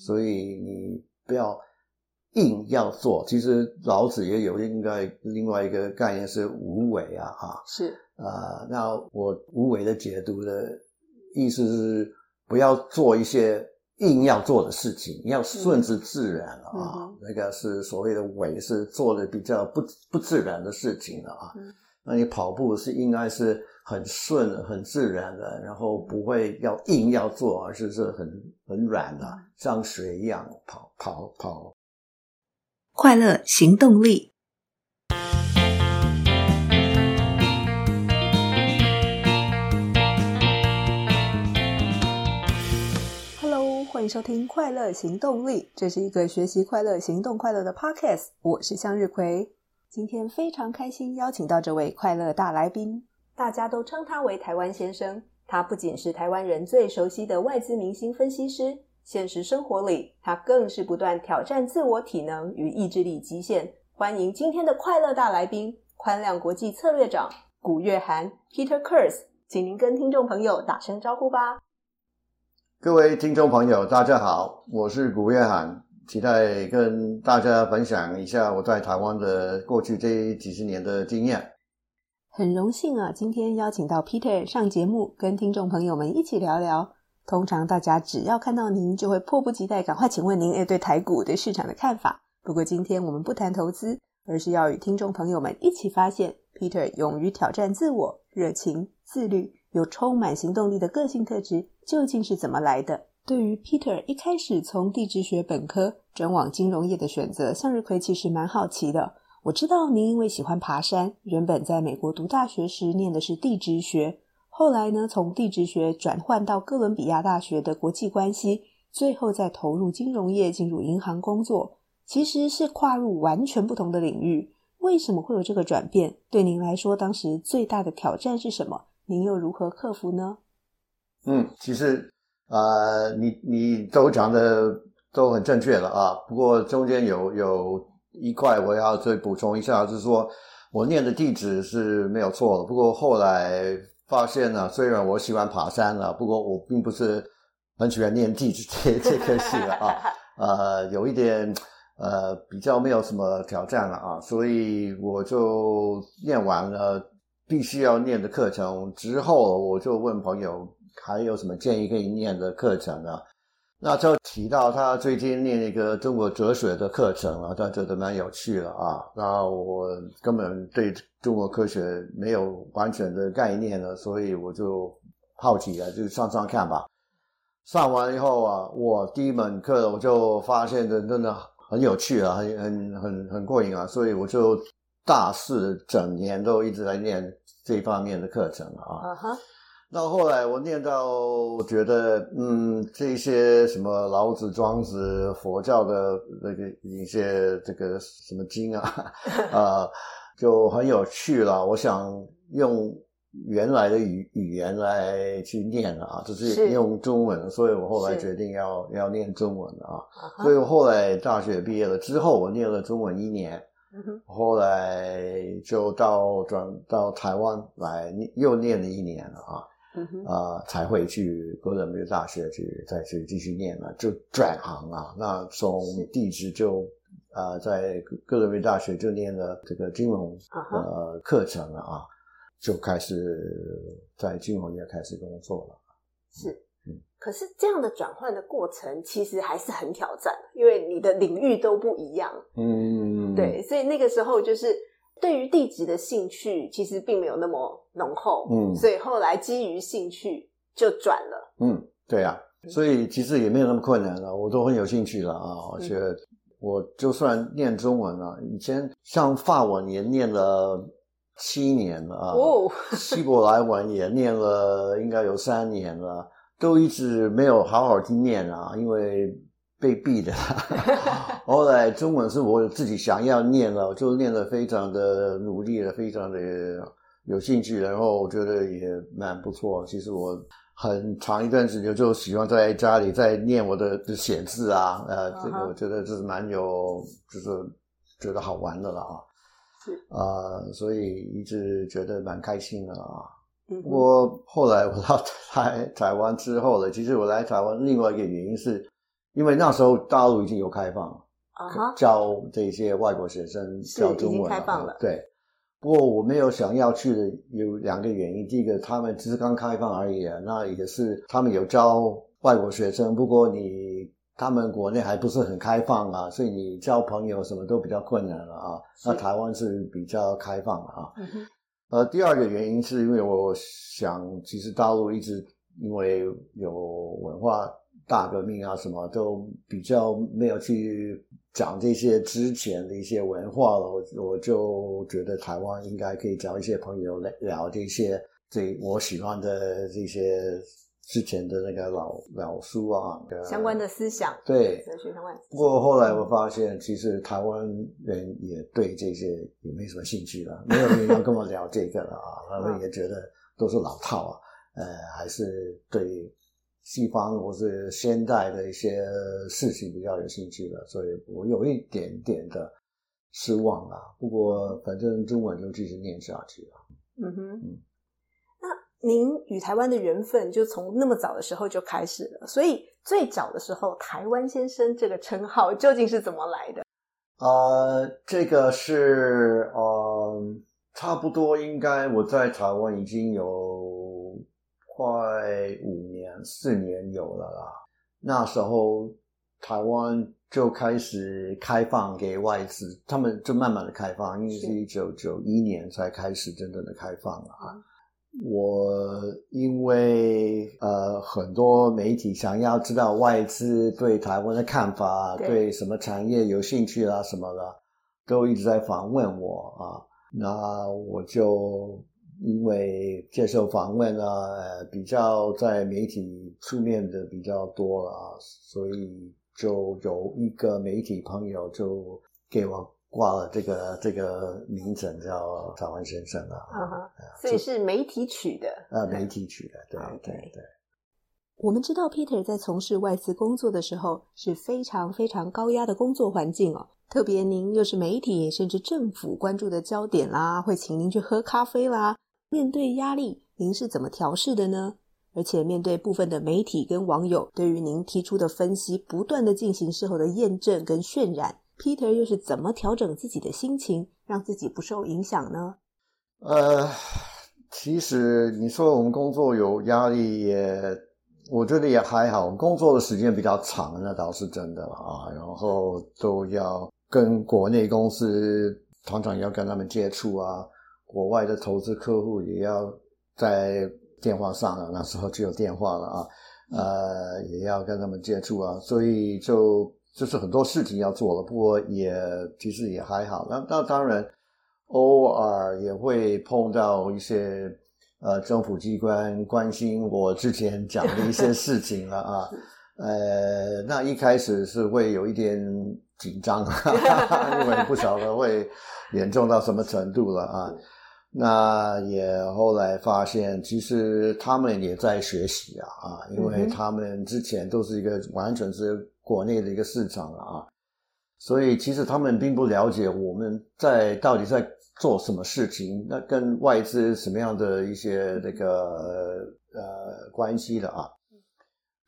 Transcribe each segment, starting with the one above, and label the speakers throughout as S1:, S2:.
S1: 所以你不要硬要做。其实老子也有应该另外一个概念是无为啊，哈，
S2: 是
S1: 啊、呃。那我无为的解读的意思是不要做一些硬要做的事情，你要顺其自然啊。那个是所谓的为，是做的比较不不自然的事情了啊。嗯那你跑步是应该是很顺、很自然的，然后不会要硬要做，而是是很很软的，像水一样跑跑跑。
S3: 快乐行动力。
S2: Hello，欢迎收听《快乐行动力》，这是一个学习快乐、行动快乐的 Podcast。我是向日葵。今天非常开心，邀请到这位快乐大来宾，大家都称他为台湾先生。他不仅是台湾人最熟悉的外资明星分析师，现实生活里，他更是不断挑战自我体能与意志力极限。欢迎今天的快乐大来宾，宽量国际策略长古月涵 Peter Kurs，请您跟听众朋友打声招呼吧。
S1: 各位听众朋友，大家好，我是古月涵。期待跟大家分享一下我在台湾的过去这几十年的经验。
S2: 很荣幸啊，今天邀请到 Peter 上节目，跟听众朋友们一起聊聊。通常大家只要看到您，就会迫不及待赶快请问您诶对台股对市场的看法。不过今天我们不谈投资，而是要与听众朋友们一起发现 Peter 勇于挑战自我、热情、自律，又充满行动力的个性特质究竟是怎么来的？对于 Peter 一开始从地质学本科转往金融业的选择，向日葵其实蛮好奇的。我知道您因为喜欢爬山，原本在美国读大学时念的是地质学，后来呢从地质学转换到哥伦比亚大学的国际关系，最后再投入金融业，进入银行工作，其实是跨入完全不同的领域。为什么会有这个转变？对您来说，当时最大的挑战是什么？您又如何克服呢？
S1: 嗯，其实。啊、呃，你你都讲的都很正确了啊。不过中间有有一块我要再补充一下，就是说我念的地址是没有错的。不过后来发现呢，虽然我喜欢爬山了，不过我并不是很喜欢念地质这这科系了啊。呃，有一点呃比较没有什么挑战了啊，所以我就念完了必须要念的课程之后，我就问朋友。还有什么建议可以念的课程呢？那就提到他最近念一个中国哲学的课程啊，他觉得蛮有趣的啊。那我根本对中国科学没有完全的概念了，所以我就好奇啊，就上上看吧。上完以后啊，我第一门课我就发现的真的很有趣啊，很很很很过瘾啊，所以我就大四整年都一直在念这方面的课程啊。Uh huh. 到后来，我念到，我觉得，嗯，这些什么老子、庄子、佛教的那个一些这个什么经啊，啊、呃，就很有趣了。我想用原来的语语言来去念啊，就是用中文，所以我后来决定要要念中文啊。Uh. 所以我后来大学毕业了之后，我念了中文一年，uh. 后来就到转到台湾来，又念了一年了啊。啊、呃，才会去哥伦比亚大学去再去继续念了，就转行啊。那从地质就啊、呃，在哥伦比亚大学就念了这个金融呃课程了啊，就开始在金融业开始工作了。
S2: 是，嗯，可是这样的转换的过程其实还是很挑战，因为你的领域都不一样。嗯，对，所以那个时候就是。对于地质的兴趣其实并没有那么浓厚，嗯，所以后来基于兴趣就转了，
S1: 嗯，对啊，所以其实也没有那么困难了，我都很有兴趣了啊，而且我就算念中文了，以前像法文也念了七年了啊，哦，希伯来文也念了应该有三年了，都一直没有好好去念啊，因为。被逼的，后来中文是我自己想要念了，就念的非常的努力了，非常的有兴趣，然后我觉得也蛮不错。其实我很长一段时间就喜欢在家里在念我的写字啊，呃，这个我觉得就是蛮有，就是觉得好玩的了啊，是啊，呃，所以一直觉得蛮开心的啊。不过后来我到台台湾之后了，其实我来台湾另外一个原因是。因为那时候大陆已经有开放了
S2: 啊，
S1: 教这些外国学生教中文
S2: 开放了。
S1: 对，不过我没有想要去的有两个原因，第一个他们只是刚开放而已啊，那也是他们有教外国学生，不过你。他们国内还不是很开放啊，所以你交朋友什么都比较困难了啊。那台湾是比较开放啊。嗯哼。呃，第二个原因是因为我想，其实大陆一直因为有文化大革命啊，什么都比较没有去讲这些之前的一些文化了。我我就觉得台湾应该可以找一些朋友来聊这些这我喜欢的这些。之前的那个老老书啊，
S2: 相关的思想，
S1: 对，
S2: 哲学相关。
S1: 不过后来我发现，其实台湾人也对这些也没什么兴趣了，没有人要跟我聊这个了啊，他们也觉得都是老套啊，呃，还是对西方或是现代的一些事情比较有兴趣了，所以我有一点点的失望啊。不过反正中文就继续念下去了。
S2: 嗯哼。嗯您与台湾的缘分就从那么早的时候就开始了，所以最早的时候，台湾先生这个称号究竟是怎么来的？
S1: 呃，这个是呃，差不多应该我在台湾已经有快五年、四年有了啦。那时候台湾就开始开放给外资，他们就慢慢的开放，因为是一九九一年才开始真正的开放了啊。我因为呃很多媒体想要知道外资对台湾的看法，对，对什么产业有兴趣啦什么的，都一直在访问我啊。那我就因为接受访问啊，比较在媒体出面的比较多了，所以就有一个媒体朋友就给我。挂了这个这个名称叫台湾先生啊，uh huh.
S2: 所以是媒体取的，
S1: 呃，媒体取的，对 Okay. 对对。
S2: 我们知道 Peter 在从事外资工作的时候是非常非常高压的工作环境哦，特别您又是媒体甚至政府关注的焦点啦，会请您去喝咖啡啦。面对压力，您是怎么调试的呢？而且面对部分的媒体跟网友对于您提出的分析，不断的进行事后的验证跟渲染。Peter 又是怎么调整自己的心情，让自己不受影响呢？
S1: 呃，其实你说我们工作有压力也，我觉得也还好。工作的时间比较长，那倒是真的啊。然后都要跟国内公司，常常要跟他们接触啊。国外的投资客户也要在电话上了，那时候就有电话了啊。呃，也要跟他们接触啊，所以就。就是很多事情要做了，不过也其实也还好。那那当然，偶尔也会碰到一些呃政府机关关心我之前讲的一些事情了啊。呃，那一开始是会有一点紧张，因为不晓得会严重到什么程度了啊。那也后来发现，其实他们也在学习啊啊，因为他们之前都是一个完全是。国内的一个市场啊，所以其实他们并不了解我们在到底在做什么事情，那跟外资什么样的一些这个呃关系的啊？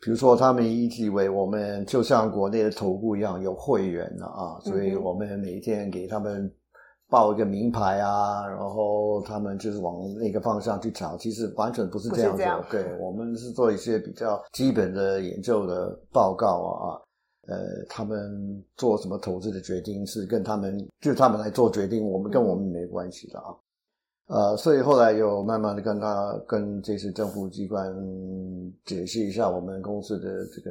S1: 比如说，他们一直以为我们就像国内的投顾一样有会员的啊，所以我们每天给他们报一个名牌啊，然后他们就是往那个方向去找，其实完全不是这样子。样对，我们是做一些比较基本的研究的报告啊。呃，他们做什么投资的决定是跟他们，就他们来做决定，我们跟我们没关系的啊。呃，所以后来又慢慢的跟他跟这些政府机关解释一下我们公司的这个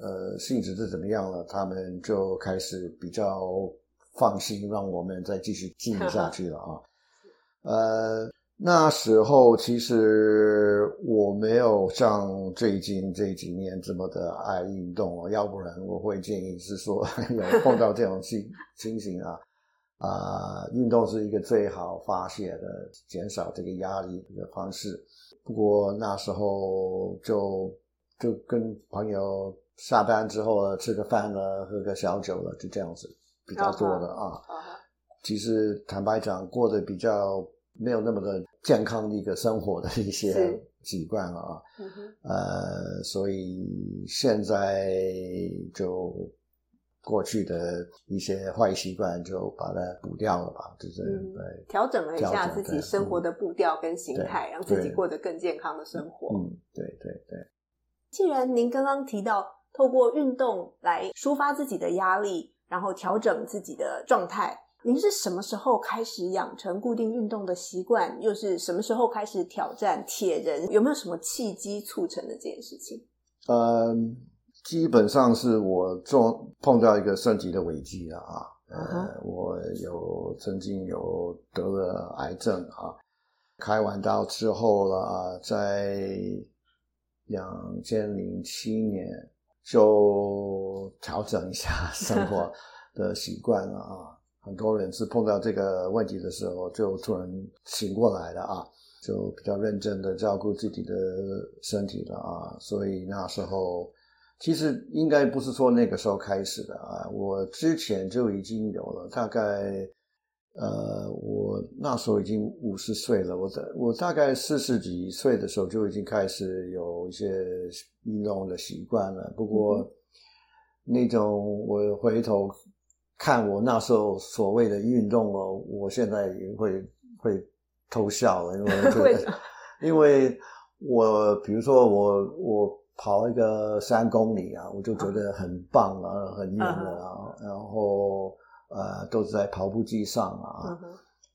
S1: 呃性质是怎么样了，他们就开始比较放心，让我们再继续经营下去了啊。呃。那时候其实我没有像最近这几年这么的爱运动哦，要不然我会建议是说有碰到这种情 情形啊，啊、呃，运动是一个最好发泄的、减少这个压力的方式。不过那时候就就跟朋友下班之后吃个饭了，喝个小酒了，就这样子比较多的啊。Uh uh. 其实坦白讲，过得比较。没有那么的健康的一个生活的一些习惯了啊。呃，所以现在就过去的一些坏习惯就把它补掉了吧，就是、
S2: 嗯、
S1: 对，
S2: 调整了一下自己生活的步调跟形态，让自己过得更健康的生活。
S1: 嗯，对对对。
S2: 既然您刚刚提到透过运动来抒发自己的压力，然后调整自己的状态，您是什么时候开始养成固定运动的习惯？又是什么时候开始挑战铁人？有没有什么契机促成的这件事情？
S1: 嗯，基本上是我做碰到一个身体的危机了啊。呃，uh huh. 我有曾经有得了癌症啊，开完刀之后了，在。两千零七年就调整一下 生活的习惯了啊，很多人是碰到这个问题的时候就突然醒过来了啊，就比较认真的照顾自己的身体了啊，所以那时候其实应该不是说那个时候开始的啊，我之前就已经有了，大概。呃，我那时候已经五十岁了，我大概四十几岁的时候就已经开始有一些运动的习惯了。不过，嗯、那种我回头看我那时候所谓的运动哦，我现在也会会偷笑了，因为 为什么？因为我比如说我我跑一个三公里啊，我就觉得很棒啊，很远了啊，嗯、然后。呃，都是在跑步机上啊。嗯、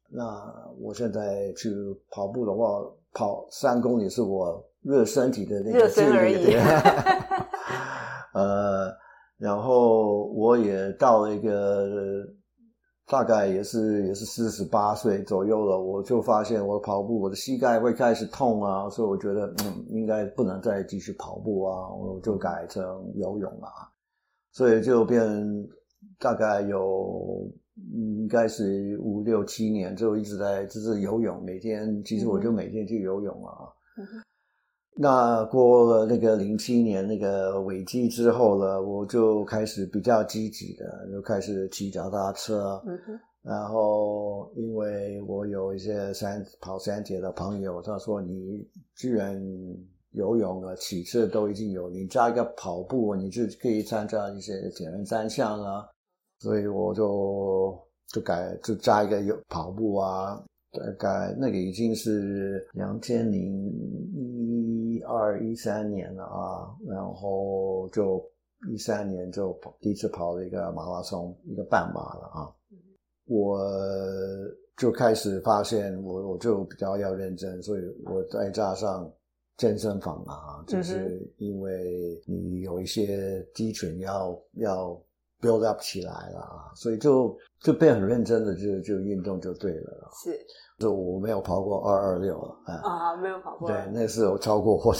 S1: 那我现在去跑步的话，跑三公里是我热身体的那个距离。而已。呃，然后我也到了一个大概也是也是四十八岁左右了，我就发现我跑步我的膝盖会开始痛啊，所以我觉得嗯，应该不能再继续跑步啊，我就改成游泳啊，所以就变。大概有应该是五六七年，就一直在就是游泳，每天其实我就每天去游泳啊。嗯、那过了那个零七年那个危机之后呢，我就开始比较积极的，就开始骑脚踏车。嗯、然后因为我有一些山跑山铁的朋友，他说你居然。游泳啊，骑车都已经有，你加一个跑步，你就可以参加一些铁人三项啊。所以我就就改就加一个有跑步啊，大概那个已经是两千零一二一三年了啊，然后就一三年就跑第一次跑了一个马拉松，一个半马了啊。我就开始发现我我就比较要认真，所以我再加上。健身房啊，就是因为你有一些肌群要要 build up 起来了啊，所以就就变很认真的就就运动就对了。
S2: 是，
S1: 就我没有跑过二二六了啊，
S2: 啊，没有跑过。
S1: 对，那是我超过我的、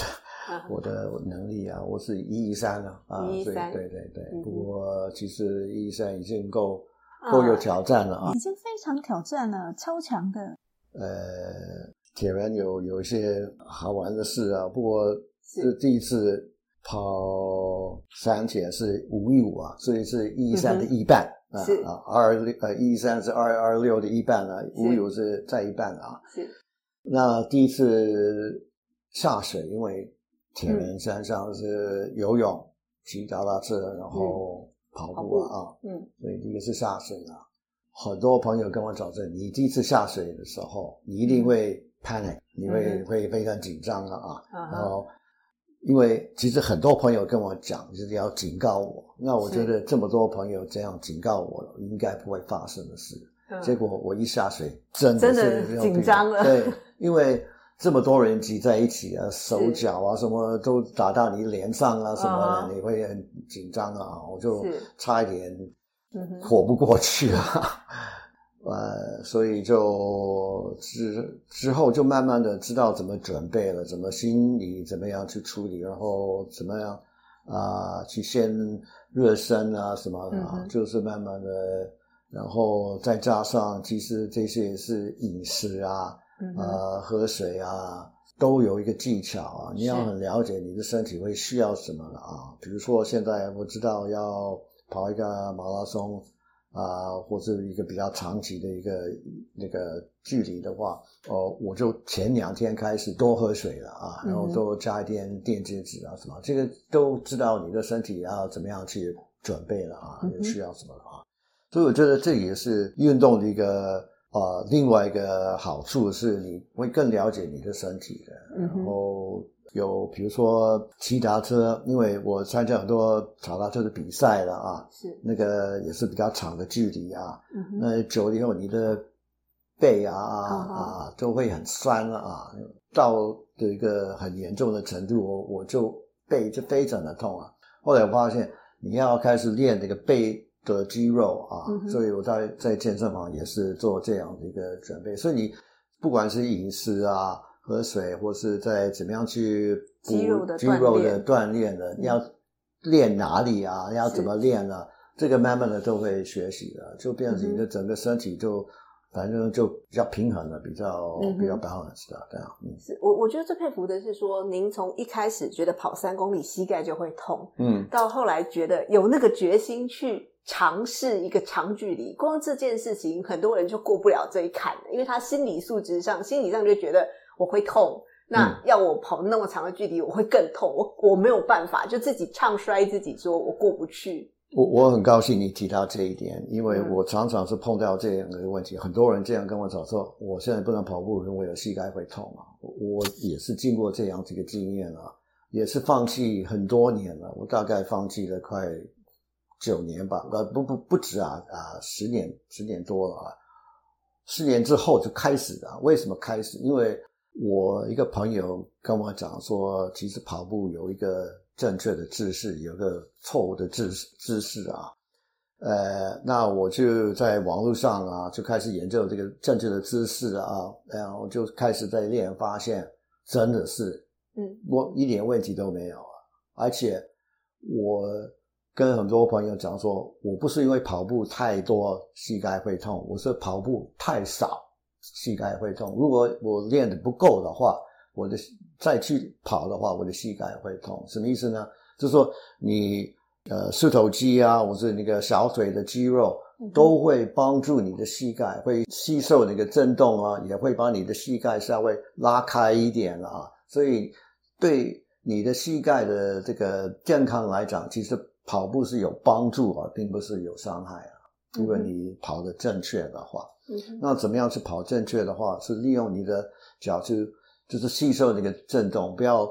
S1: 啊、我的能力啊，我是一一三了啊，一一三，对对对。嗯、不过其实一一三已经够够有挑战了啊，
S3: 已经非常挑战了，超强的。
S1: 呃。铁人有有一些好玩的事啊，不过是。第一次跑山铁是五一五啊，所以是一三的一半、嗯、哼啊，二六呃一三是二二六的一半啊，五一五是。在一半啊。是，那第一次下水，因为铁人山上是游泳、骑脚踏车，然后跑步啊，嗯，所以第一个是下水啊。很多朋友跟我讲说，你第一次下水的时候，你一定会。panic，你会、嗯、会非常紧张了啊，嗯、然后因为其实很多朋友跟我讲，就是要警告我。那我觉得这么多朋友这样警告我，应该不会发生的事。嗯、结果我一下水，真的是
S2: 真的紧张了。
S1: 对，因为这么多人挤在一起啊，手脚啊什么都打到你脸上啊什么的，你会很紧张啊。我就差一点活不过去啊。呃，所以就之之后就慢慢的知道怎么准备了，怎么心理怎么样去处理，然后怎么样啊、呃、去先热身啊什么的，嗯、就是慢慢的，然后再加上其实这些是饮食啊，嗯、呃喝水啊都有一个技巧啊，你要很了解你的身体会需要什么了啊。比如说现在我知道要跑一个马拉松。啊、呃，或是一个比较长期的一个那个距离的话，哦、呃，我就前两天开始多喝水了啊，然后多加一点电解质啊什么，这个都知道你的身体要怎么样去准备了啊，需要什么了啊，所以我觉得这也是运动的一个。啊、呃，另外一个好处是你会更了解你的身体的。嗯、然后有比如说骑单车，因为我参加很多脚踏车的比赛了啊，是那个也是比较长的距离啊。嗯、那久了以后，你的背啊啊啊都会很酸了啊，到的一个很严重的程度，我我就背就非常的痛啊。后来我发现你要开始练这个背。的肌肉啊，嗯、所以我在在健身房也是做这样的一个准备。所以你不管是饮食啊、喝水，或是在怎么样去补肌肉的锻炼的，你要练哪里啊？你要怎么练啊？这个慢慢的都会学习的，就变成你的整个身体就。反正就比较平衡了，比较、嗯、比较 balance 的这样。嗯，是
S2: 我我觉得最佩服的是说，您从一开始觉得跑三公里膝盖就会痛，嗯，到后来觉得有那个决心去尝试一个长距离，光这件事情很多人就过不了这一坎，因为他心理素质上、心理上就觉得我会痛，那要我跑那么长的距离，我会更痛，我我没有办法，就自己唱衰自己，说我过不去。
S1: 我我很高兴你提到这一点，因为我常常是碰到这样的问题，嗯、很多人这样跟我讲说，我现在不能跑步，因为我有膝盖会痛啊。我也是经过这样这个经验了，也是放弃很多年了，我大概放弃了快九年吧，呃，不不不止啊啊，十年十年多了啊，十年之后就开始了。为什么开始？因为我一个朋友跟我讲说，其实跑步有一个。正确的姿势，有个错误的姿姿势啊，呃，那我就在网络上啊，就开始研究这个正确的姿势啊，然后就开始在练，发现真的是，嗯，我一点问题都没有啊，而且我跟很多朋友讲说，我不是因为跑步太多膝盖会痛，我是跑步太少膝盖会痛。如果我练得不够的话，我的再去跑的话，我的膝盖会痛，什么意思呢？就是说你呃四头肌啊，或是那个小腿的肌肉，都会帮助你的膝盖会吸收那个震动啊，也会把你的膝盖稍微拉开一点啊。所以对你的膝盖的这个健康来讲，其实跑步是有帮助啊，并不是有伤害啊。如果你跑得正确的话，那怎么样去跑正确的话？是利用你的脚去。就是吸收那个震动，不要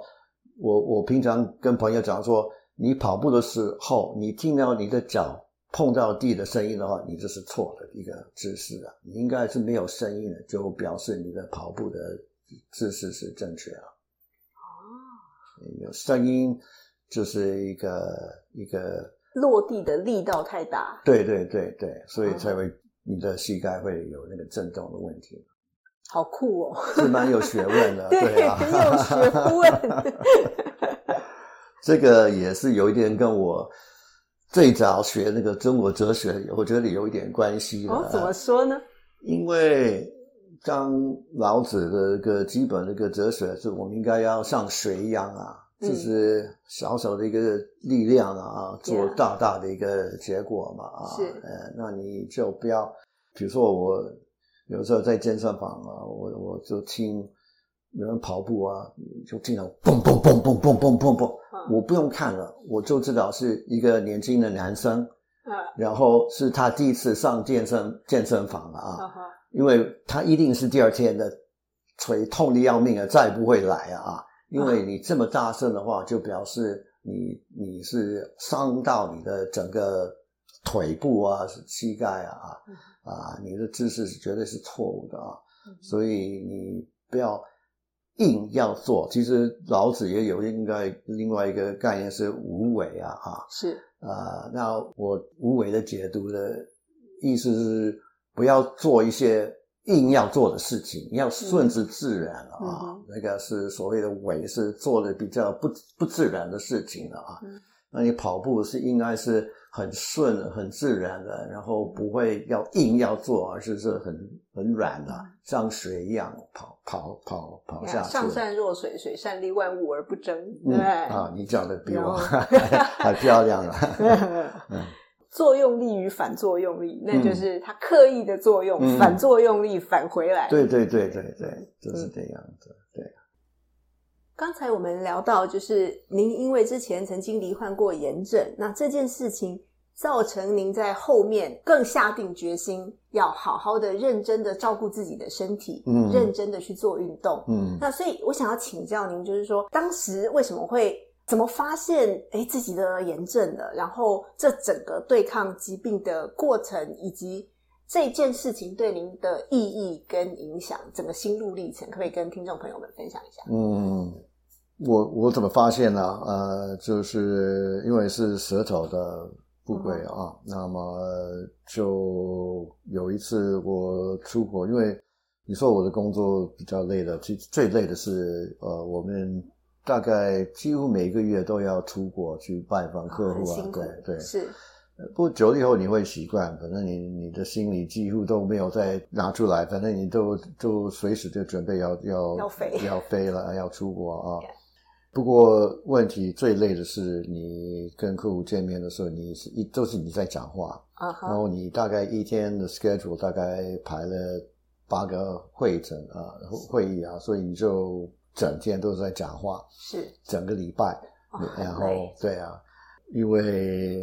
S1: 我我平常跟朋友讲说，你跑步的时候，你听到你的脚碰到地的声音的话，你这是错的一个姿势啊，你应该是没有声音的，就表示你的跑步的姿势是正确啊。哦，有声音就是一个一个
S2: 落地的力道太大，
S1: 对对对对，所以才会你的膝盖会有那个震动的问题。
S2: 好酷哦，
S1: 是蛮有学问的，
S2: 对，
S1: 对啊，
S2: 很有学问。
S1: 这个也是有一点跟我最早学那个中国哲学，我觉得有一点关系的。
S2: 哦，怎么说呢？
S1: 因为当老子的一个基本的一个哲学是，我们应该要像水一样啊，就是小小的一个力量啊，做大大的一个结果嘛啊。是，呃，那你就不要，比如说我。有时候在健身房啊，我我就听有人跑步啊，就经常蹦蹦蹦蹦蹦蹦蹦蹦，我不用看了，我就知道是一个年轻的男生，然后是他第一次上健身健身房了啊，因为他一定是第二天的腿痛的要命啊，再也不会来啊，因为你这么大声的话，就表示你你是伤到你的整个腿部啊，膝盖啊。啊，你的姿势是绝对是错误的啊，所以你不要硬要做。其实老子也有应该另外一个概念是无为啊，哈，是啊。那我无为的解读的意思是不要做一些硬要做的事情，你要顺之自然了啊。嗯、那个是所谓的为，是做的比较不不自然的事情了啊。嗯、那你跑步是应该是。很顺、很自然的，然后不会要硬要做，而是是很很软的，像水一样跑跑跑跑下去。
S2: 上善若水，水善利万物而不争。对、嗯、
S1: 啊，你讲的比我还，还漂亮了。嗯，
S2: 作用力与反作用力，那就是他刻意的作用，嗯、反作用力返回来。
S1: 对对对对对，就是这样子。对。
S2: 刚才我们聊到，就是您因为之前曾经罹患过炎症，那这件事情造成您在后面更下定决心，要好好的、认真的照顾自己的身体，嗯，认真的去做运动，嗯。那所以我想要请教您，就是说当时为什么会怎么发现，诶自己的炎症了？然后这整个对抗疾病的过程，以及这件事情对您的意义跟影响，整个心路历程，可不可以跟听众朋友们分享一下？
S1: 嗯。我我怎么发现呢？呃，就是因为是舌头的部位啊，嗯、那么就有一次我出国，因为你说我的工作比较累的，其实最累的是呃，我们大概几乎每个月都要出国去拜访客户啊，对对
S2: 是。
S1: 不久了以后你会习惯，反正你你的心里几乎都没有再拿出来，反正你都就随时就准备要要
S2: 要飞
S1: 要飞了，要出国啊。Yeah. 不过问题最累的是，你跟客户见面的时候，你是一都是你在讲话，uh-huh. 然后你大概一天的 schedule 大概排了八个会诊啊会议啊，所以你就整天都在讲话，
S2: 是
S1: 整个礼拜，oh, 然后对啊，因为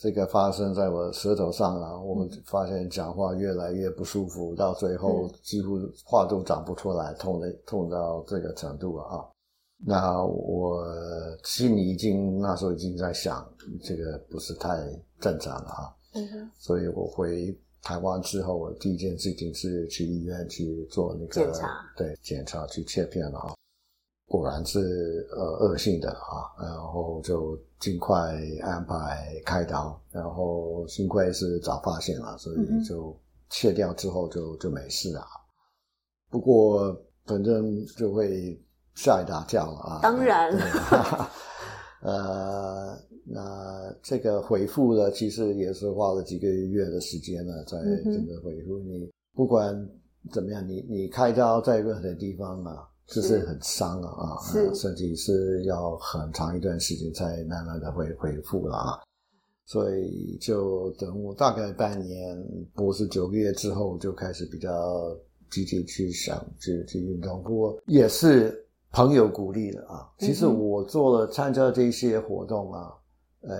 S1: 这个发生在我舌头上啊，我们发现讲话越来越不舒服，到最后几乎话都讲不出来，痛的痛到这个程度了啊。那我心里已经那时候已经在想，这个不是太正常了啊。嗯哼。所以我回台湾之后，我第一件事情是去医院去做那个检查，对，检查去切片了啊。果然是呃恶性的啊，然后就尽快安排开刀，然后幸亏是早发现了，所以就切掉之后就就没事了。不过反正就会。吓一大跳了啊！
S2: 当然，
S1: 呃，那这个回复呢，其实也是花了几个月的时间呢，在这个回复。你不管怎么样，你你开刀在任何地方啊，就是很伤啊啊，身体是要很长一段时间才慢慢的恢恢复了啊。所以就等我大概半年，不是九个月之后，就开始比较积极去想去去运动，不过也是。朋友鼓励的啊，其实我做了参加这些活动啊，呃，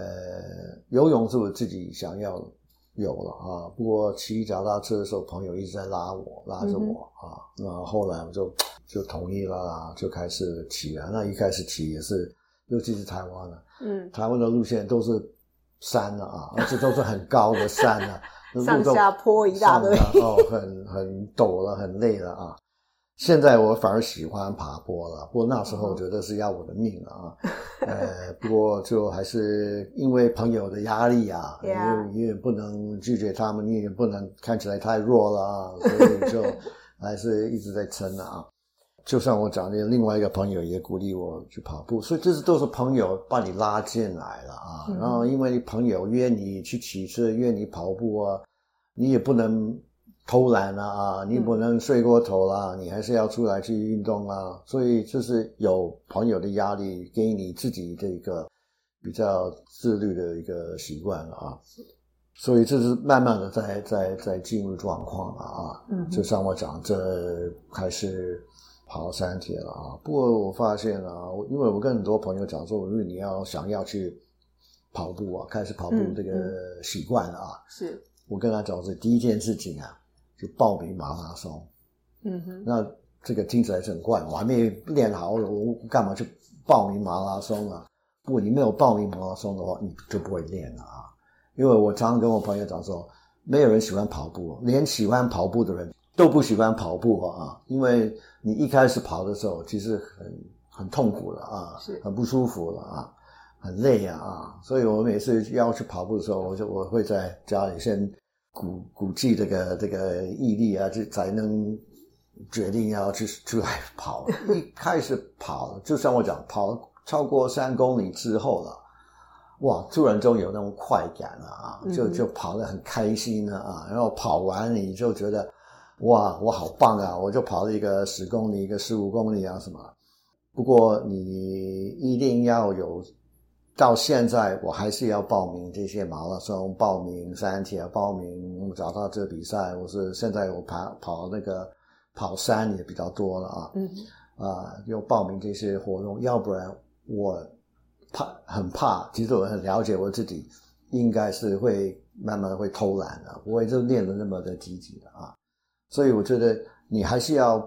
S1: 游泳是我自己想要有了啊。不过骑脚踏车的时候，朋友一直在拉我，拉着我啊。那后来我就就同意了啦，就开始骑了。那一开始骑也是，尤其是台湾的，嗯，台湾的路线都是山了啊，而且都是很高的山啊，
S2: 上下坡一大堆，
S1: 哦，很很陡了，很累了啊。现在我反而喜欢爬坡了，不过那时候觉得是要我的命啊。呃，不过就还是因为朋友的压力啊，因为你也不能拒绝他们，你也不能看起来太弱了啊，所以就还是一直在撑啊。就像我讲的，另外一个朋友也鼓励我去跑步，所以这是都是朋友把你拉进来了啊。然后因为你朋友约你去骑车，约你跑步啊，你也不能。偷懒了啊！你不能睡过头了，嗯，你还是要出来去运动啊！所以就是有朋友的压力，给你自己这个比较自律的一个习惯了啊。所以这是慢慢的在在在进入状况了啊。嗯，就像我讲，这开始跑三天了啊。不过我发现啊，因为我跟很多朋友讲说，如果你要想要去跑步啊，开始跑步这个习惯了啊，是我跟他讲是第一件事情啊。就报名马拉松，嗯哼，那这个听起来是很怪，我还没练好，我干嘛去报名马拉松啊？不过你没有报名马拉松的话，你就不会练了啊。因为我常常跟我朋友讲说，没有人喜欢跑步，连喜欢跑步的人都不喜欢跑步啊，因为你一开始跑的时候，其实很很痛苦的啊，是很不舒服的啊，很累啊啊，所以我每次要去跑步的时候，我就我会在家里先。鼓鼓起这个这个毅力啊，这才能决定要去出来跑。一开始跑，就像我讲，跑超过三公里之后了，哇，突然中有那种快感了啊，就就跑得很开心了啊。然后跑完你就觉得，哇，我好棒啊！我就跑了一个十公里，一个十五公里啊什么。不过你一定要有到现在我还是要报名这些马拉松，报名三铁，报名找到这比赛。我是现在我跑跑那个跑山也比较多了啊，嗯啊，又报名这些活动，要不然我怕很怕。其实我很了解我自己，应该是会慢慢会偷懒的，不会就练得那么的积极的啊。所以我觉得你还是要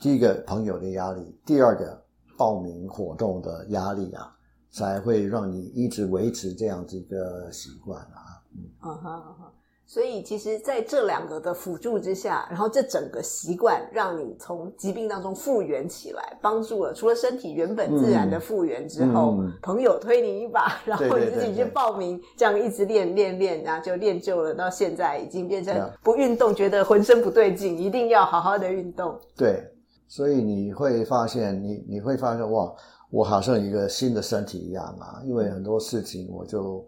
S1: 第一个朋友的压力，第二个报名活动的压力啊。才会让你一直维持这样子一个习惯啊，嗯，
S2: 嗯哼嗯哼，所以其实在这两个的辅助之下，然后这整个习惯让你从疾病当中复原起来，帮助了除了身体原本自然的复原之后，嗯、朋友推你一把，然后你自己去报名，对。对对对，这样一直练练练，然后就练就了，到现在已经变成不运动觉得浑身不对劲，一定要好好的运动。
S1: 对，所以你会发现，你你会发现哇。我好像一个新的身体一样啊，因为很多事情我就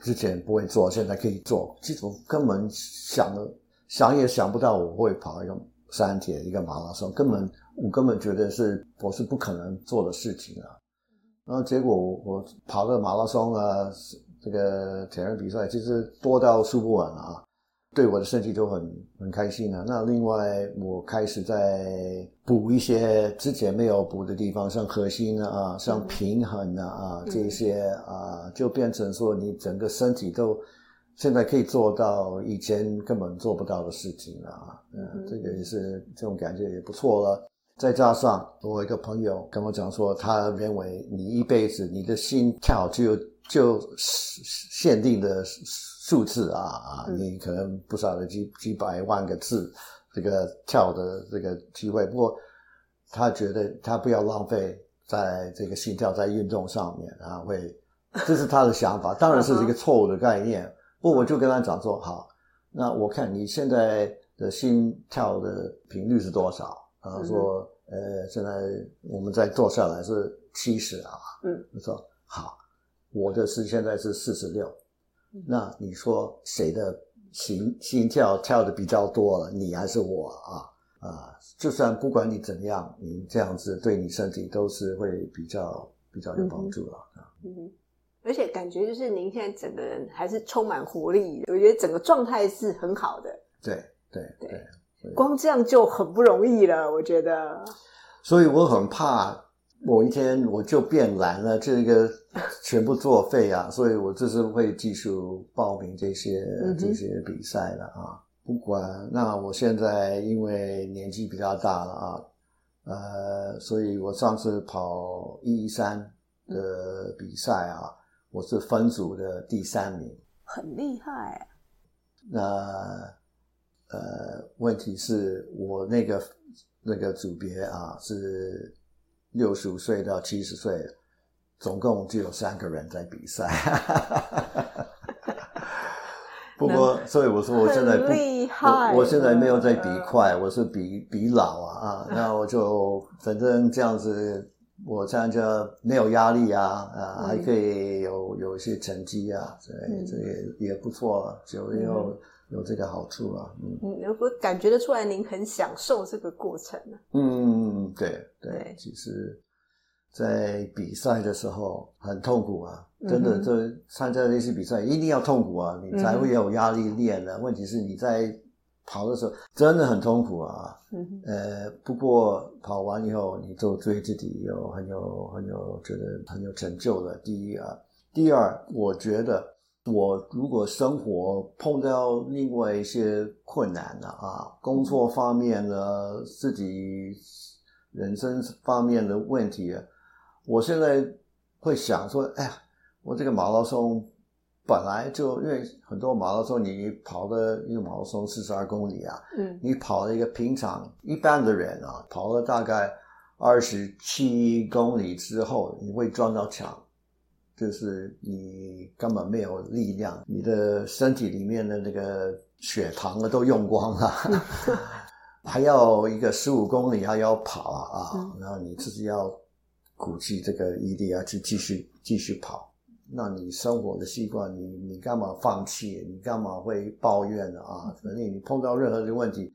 S1: 之前不会做，现在可以做。其实我根本想的想也想不到我会跑一个三铁一个马拉松，根本我根本觉得是我是不可能做的事情啊。然后结果我我跑个马拉松啊，这个铁人比赛其实多到数不完啊。对我的身体都很很开心啊。那另外，我开始在补一些之前没有补的地方，像核心啊，像平衡啊，啊这些啊，就变成说你整个身体都现在可以做到以前根本做不到的事情了啊。嗯，这个也是这种感觉也不错了。再加上我一个朋友跟我讲说，他认为你一辈子你的心跳就就限定的。数字啊啊，你可能不少的几几百万个字，这个跳的这个机会。不过他觉得他不要浪费在这个心跳在运动上面啊，会这是他的想法，当然是一个错误的概念。不过我就跟他讲说，好，那我看你现在的心跳的频率是多少？然后说，呃，现在我们再坐下来是七十啊。嗯，我说好，我的是现在是四十六。那你说谁的心心跳跳的比较多了？你还是我啊？啊，就算不管你怎么样，你这样子对你身体都是会比较比较有帮助了。
S2: 嗯哼，而且感觉就是您现在整个人还是充满活力，我觉得整个状态是很好的。
S1: 对对对，对，
S2: 光这样就很不容易了，我觉得。
S1: 所以我很怕。某一天我就变蓝了，这个 全部作废啊！所以我就是会继续报名这些这些比赛了啊。不管那我现在因为年纪比较大了啊，呃，所以我上次跑一一三的比赛啊，我是分组的第三名，
S2: 很厉害。
S1: 那呃，问题是我那个那个组别啊是。六十五岁到七十岁，总共只有三个人在比赛。不过，所以我说我现在不，我我现在没有在比快，我是比比老啊啊！那我就反正这样子，我这样就没有压力啊啊，还可以有有一些成绩啊，所以这也也不错，就有。有这个好处啊，嗯，
S2: 我感觉得出来，您很享受这个过程呢。
S1: 嗯，对对，对，其实，在比赛的时候很痛苦啊，真的，这参加那些比赛一定要痛苦啊，你才会有压力练的。问题是你在跑的时候真的很痛苦啊，嗯，呃，不过跑完以后，你就对自己有很有很有觉得很有成就的。第一啊，第二，我觉得。我如果生活碰到另外一些困难了啊，工作方面呢，自己人生方面的问题，我现在会想说，哎呀，我这个马拉松本来就因为很多马拉松，你跑的一个马拉松四十二公里啊，嗯，你跑了一个平常一般的人啊，跑了大概二十七公里之后，你会撞到墙。就是你根本没有力量，你的身体里面的那个血糖啊都用光了，还要一个十五公里还要跑啊啊！然后你自己要鼓起这个毅力啊去继续继续跑。那你生活的习惯，你你干嘛放弃？你干嘛会抱怨呢啊？反正你碰到任何的问题，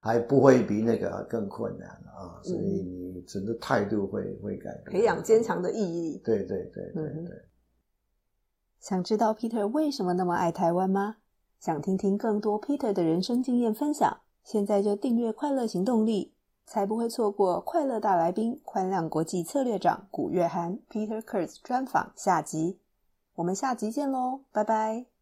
S1: 还不会比那个更困难啊！所以你整个态度会会改变，
S2: 培养坚强的毅力。
S1: 对对对对对。
S2: 想知道 Peter 为什么那么爱台湾吗？想听听更多 Peter 的人生经验分享？现在就订阅快乐行动力，才不会错过快乐大来宾宽量国际策略长古月涵 Peter Kurz 专访下集。我们下集见喽，拜拜。